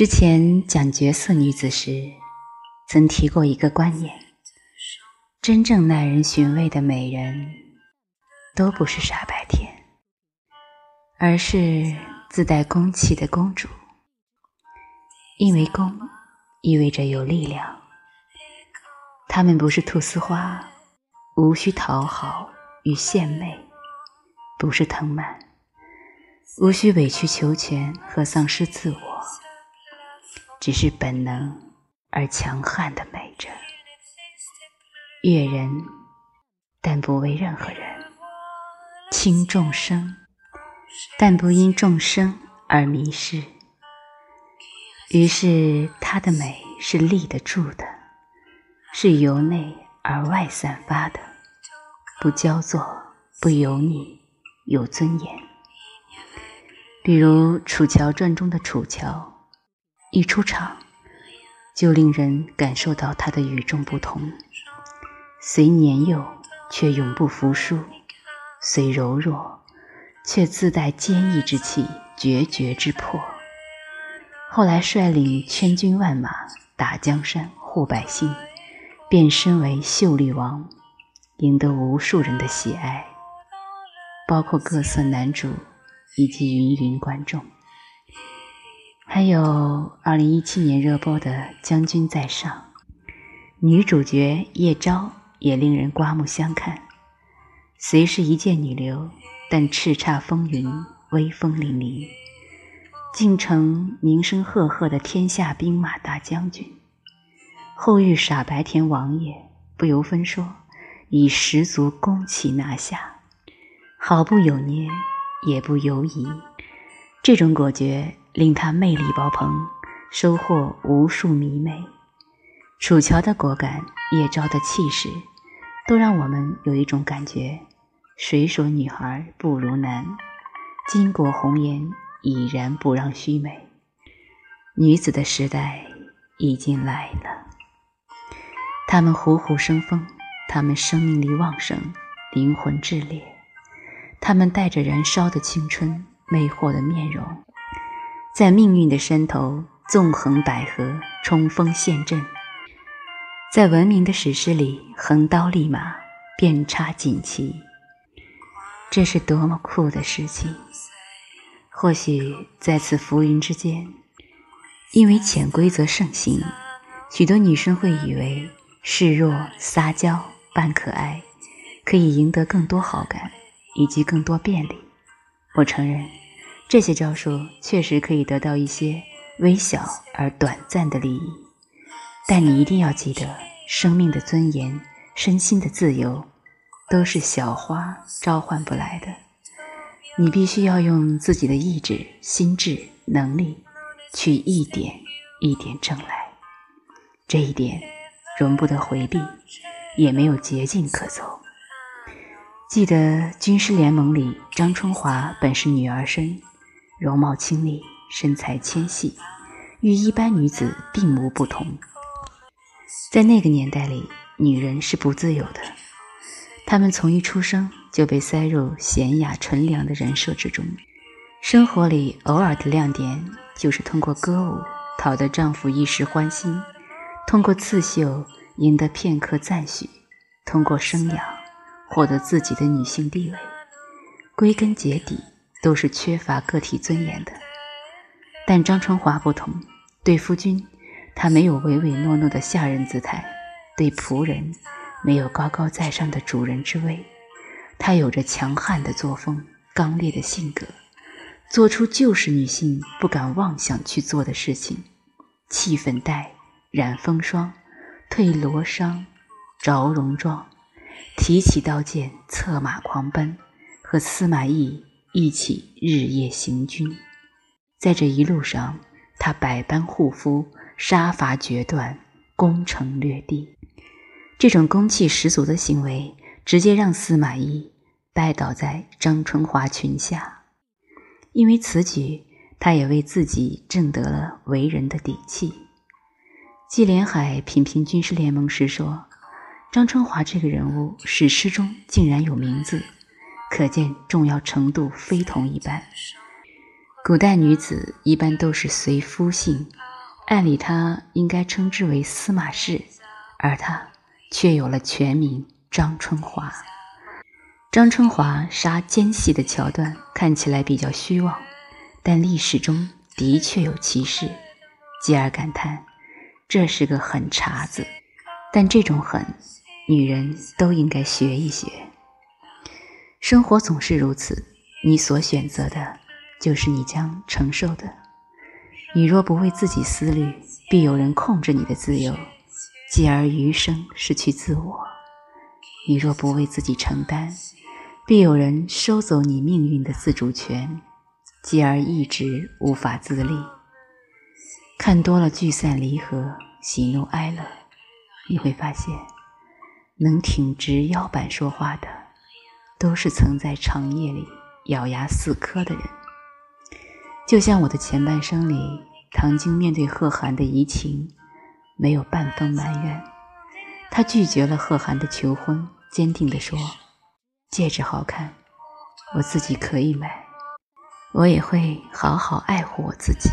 之前讲绝色女子时，曾提过一个观念：真正耐人寻味的美人，都不是傻白甜，而是自带宫气的公主。因为宫意味着有力量，她们不是菟丝花，无需讨好与献媚；不是藤蔓，无需委曲求全和丧失自我。只是本能而强悍的美着，悦人，但不为任何人；轻众生，但不因众生而迷失。于是，她的美是立得住的，是由内而外散发的，不焦作，不油腻，有尊严。比如《楚乔传》中的楚乔。一出场，就令人感受到他的与众不同。虽年幼，却永不服输；虽柔弱，却自带坚毅之气、决绝之魄。后来率领千军万马打江山、护百姓，变身为秀丽王，赢得无数人的喜爱，包括各色男主以及芸芸观众。还有二零一七年热播的《将军在上》，女主角叶昭也令人刮目相看。虽是一介女流，但叱咤风云，威风凛凛，竟成名声赫赫的天下兵马大将军。后遇傻白甜王爷，不由分说，以十足攻气拿下，毫不有捏，也不犹疑。这种果决。令他魅力爆棚，收获无数迷妹。楚乔的果敢，叶昭的气势，都让我们有一种感觉：谁说女孩不如男？巾帼红颜已然不让须眉。女子的时代已经来了。她们虎虎生风，她们生命力旺盛，灵魂炽烈，她们带着燃烧的青春，魅惑的面容。在命运的山头纵横捭阖，冲锋陷阵；在文明的史诗里横刀立马，遍插锦旗。这是多么酷的事情！或许在此浮云之间，因为潜规则盛行，许多女生会以为示弱、撒娇、扮可爱，可以赢得更多好感以及更多便利。我承认。这些招数确实可以得到一些微小而短暂的利益，但你一定要记得，生命的尊严、身心的自由，都是小花召唤不来的。你必须要用自己的意志、心智、能力，去一点一点挣来。这一点，容不得回避，也没有捷径可走。记得《军师联盟》里，张春华本是女儿身。容貌清丽，身材纤细，与一般女子并无不同。在那个年代里，女人是不自由的，她们从一出生就被塞入娴雅纯良的人设之中。生活里偶尔的亮点，就是通过歌舞讨得丈夫一时欢心，通过刺绣赢得片刻赞许，通过生养获得自己的女性地位。归根结底。都是缺乏个体尊严的，但张春华不同。对夫君，他没有唯唯诺诺的下人姿态；对仆人，没有高高在上的主人之威。他有着强悍的作风，刚烈的性格，做出旧时女性不敢妄想去做的事情：弃粉黛，染风霜，褪罗裳，着戎装，提起刀剑，策马狂奔，和司马懿。一起日夜行军，在这一路上，他百般护肤，杀伐决断，攻城略地。这种攻气十足的行为，直接让司马懿拜倒在张春华裙下。因为此举，他也为自己挣得了为人的底气。纪连海品评《军师联盟》时说：“张春华这个人物，史诗中竟然有名字。”可见重要程度非同一般。古代女子一般都是随夫姓，按理她应该称之为司马氏，而他却有了全名张春华。张春华杀奸细的桥段看起来比较虚妄，但历史中的确有其事，继而感叹这是个狠茬子。但这种狠，女人都应该学一学。生活总是如此，你所选择的，就是你将承受的。你若不为自己思虑，必有人控制你的自由，继而余生失去自我；你若不为自己承担，必有人收走你命运的自主权，继而一直无法自立。看多了聚散离合、喜怒哀乐，你会发现，能挺直腰板说话的，都是曾在长夜里咬牙死磕的人。就像我的前半生里，唐晶面对贺涵的移情，没有半分埋怨。他拒绝了贺涵的求婚，坚定地说：“戒指好看，我自己可以买，我也会好好爱护我自己，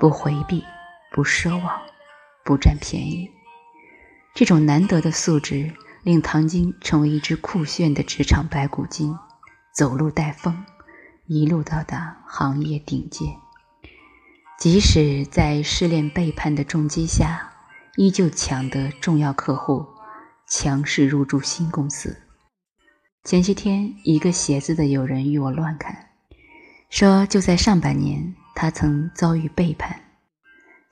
不回避，不奢望，不占便宜。”这种难得的素质，令唐晶成为一只酷炫的职场白骨精，走路带风。一路到达行业顶尖，即使在失恋背叛的重击下，依旧抢得重要客户，强势入驻新公司。前些天，一个鞋子的友人与我乱侃，说就在上半年，他曾遭遇背叛，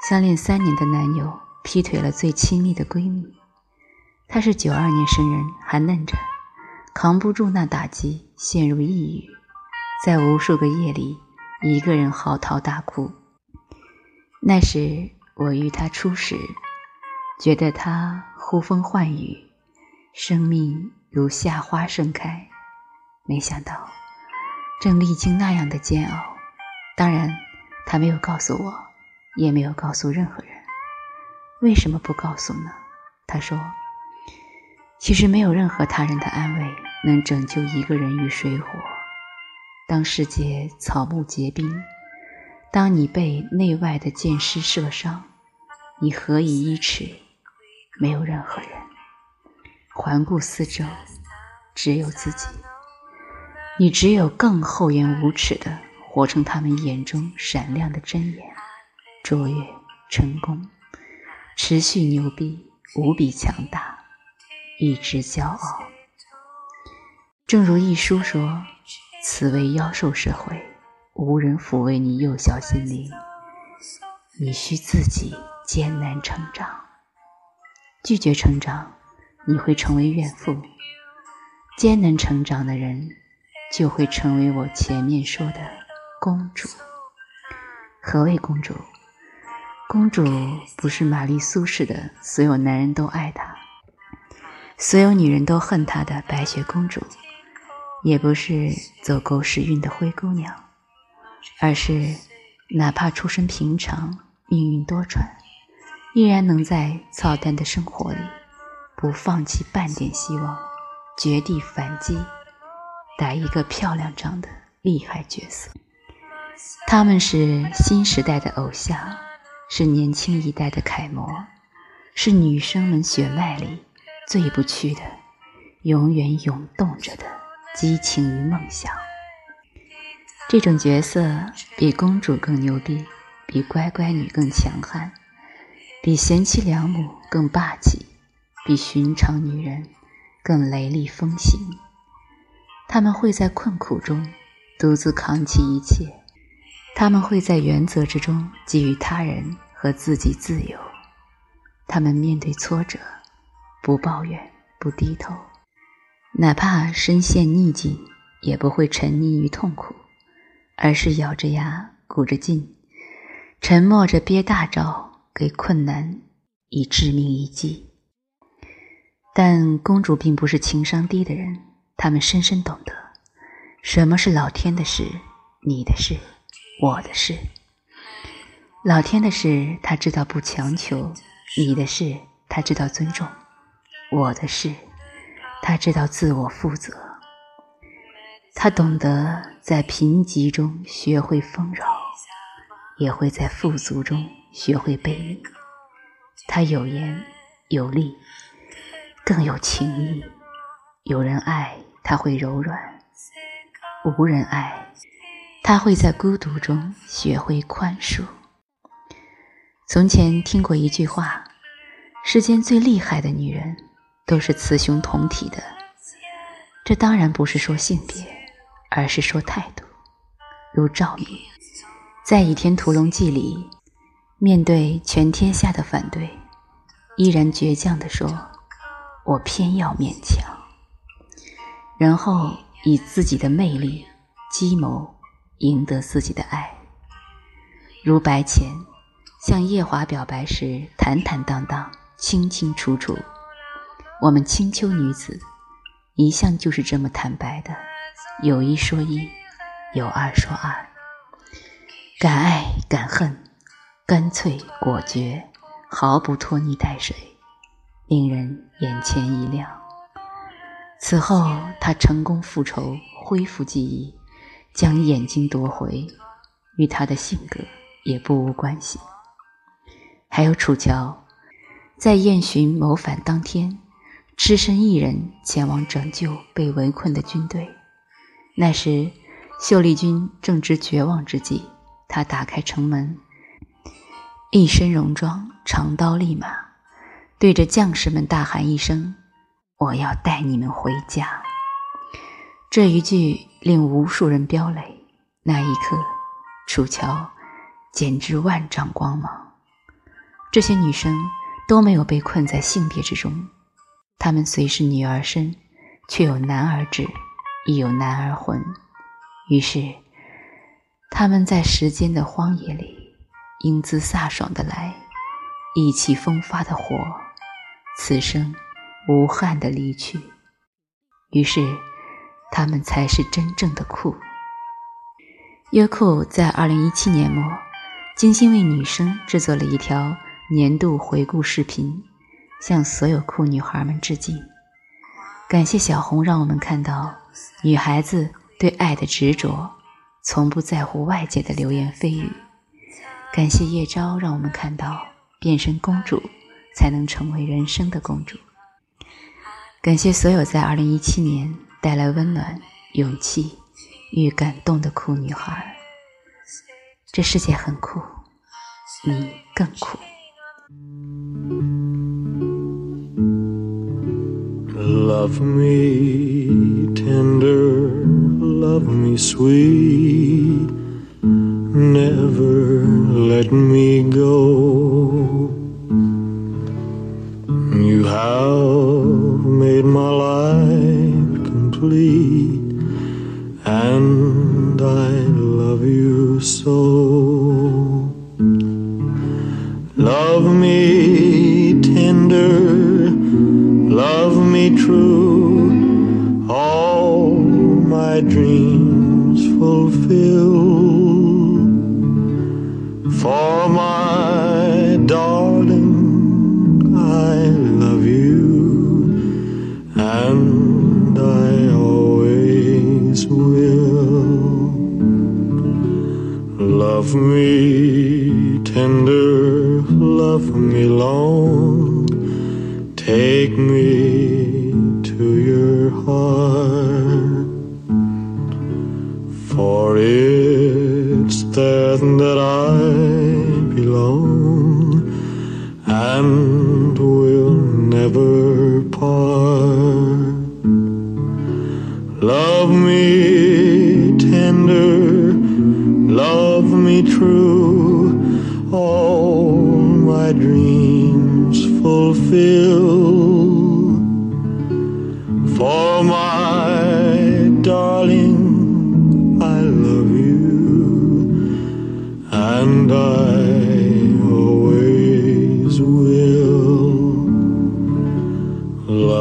相恋三年的男友劈腿了最亲密的闺蜜。他是九二年生人，还嫩着，扛不住那打击，陷入抑郁。在无数个夜里，一个人嚎啕大哭。那时我与他初识，觉得他呼风唤雨，生命如夏花盛开。没想到，正历经那样的煎熬。当然，他没有告诉我，也没有告诉任何人。为什么不告诉呢？他说：“其实没有任何他人的安慰能拯救一个人于水火。”当世界草木皆兵，当你被内外的箭矢射伤，你何以依持？没有任何人。环顾四周，只有自己。你只有更厚颜无耻的活成他们眼中闪亮的真眼，卓越、成功、持续牛逼、无比强大，一直骄傲。正如一书说。此为妖兽社会，无人抚慰你幼小心灵，你需自己艰难成长。拒绝成长，你会成为怨妇；艰难成长的人，就会成为我前面说的公主。何谓公主？公主不是玛丽苏式的所有男人都爱她，所有女人都恨她的白雪公主。也不是走狗屎运的灰姑娘，而是哪怕出身平常、命运多舛，依然能在操蛋的生活里不放弃半点希望，绝地反击，打一个漂亮仗的厉害角色。他们是新时代的偶像，是年轻一代的楷模，是女生们血脉里最不去的，永远涌动着的。激情与梦想，这种角色比公主更牛逼，比乖乖女更强悍，比贤妻良母更霸气，比寻常女人更雷厉风行。他们会在困苦中独自扛起一切，他们会在原则之中给予他人和自己自由。他们面对挫折，不抱怨，不低头。哪怕身陷逆境，也不会沉溺于痛苦，而是咬着牙鼓着劲，沉默着憋大招，给困难以致命一击。但公主并不是情商低的人，她们深深懂得，什么是老天的事，你的事，我的事。老天的事，他知道不强求；你的事，他知道尊重；我的事。他知道自我负责，他懂得在贫瘠中学会丰饶，也会在富足中学会背你。它有言有力，更有情义。有人爱，他会柔软；无人爱，他会在孤独中学会宽恕。从前听过一句话：世间最厉害的女人，都是雌雄同体的。这当然不是说性别，而是说态度。如赵敏，在《倚天屠龙记》里，面对全天下的反对，依然倔强地说：“我偏要勉强。”然后以自己的魅力、计谋赢得自己的爱，如白浅向夜华表白时坦坦荡荡、清清楚楚。我们青丘女子一向就是这么坦白的，有一说一，有二说二，敢爱敢恨，干脆果决，毫不拖泥带水，令人眼前一亮。此后，他成功复仇，恢复记忆，将眼睛夺回，与他的性格也不无关系。还有楚乔，在燕洵谋反当天，只身一人前往拯救被围困的军队。那时，秀丽军正值绝望之际，他打开城门，一身戎装，长刀立马，对着将士们大喊一声。我要带你们回家。这一句令无数人飙泪。那一刻，楚乔简直万丈光芒。这些女生都没有被困在性别之中，她们虽是女儿身，却有男儿志，亦有男儿魂。于是，他们在时间的荒野里，英姿飒爽的来，意气风发的活。此生。无憾的离去，于是他们才是真正的酷。优酷在二零一七年末精心为女生制作了一条年度回顾视频，向所有酷女孩们致敬。感谢小红，让我们看到女孩子对爱的执着，从不在乎外界的流言蜚语。感谢叶昭，让我们看到变身公主才能成为人生的公主。感谢所有在二零一七年带来温暖、勇气与感动的酷女孩。这世界很酷，你更酷。Love me tender, love me sweet, never let me go. You have never part. Love me tender, love me true, all my dreams fulfill.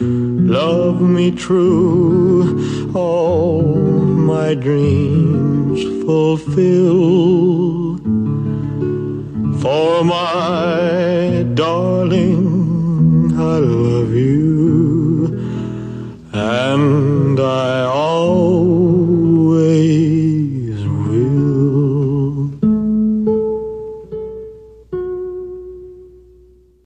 love me true, all my dreams fulfill. For my darling, I love you, and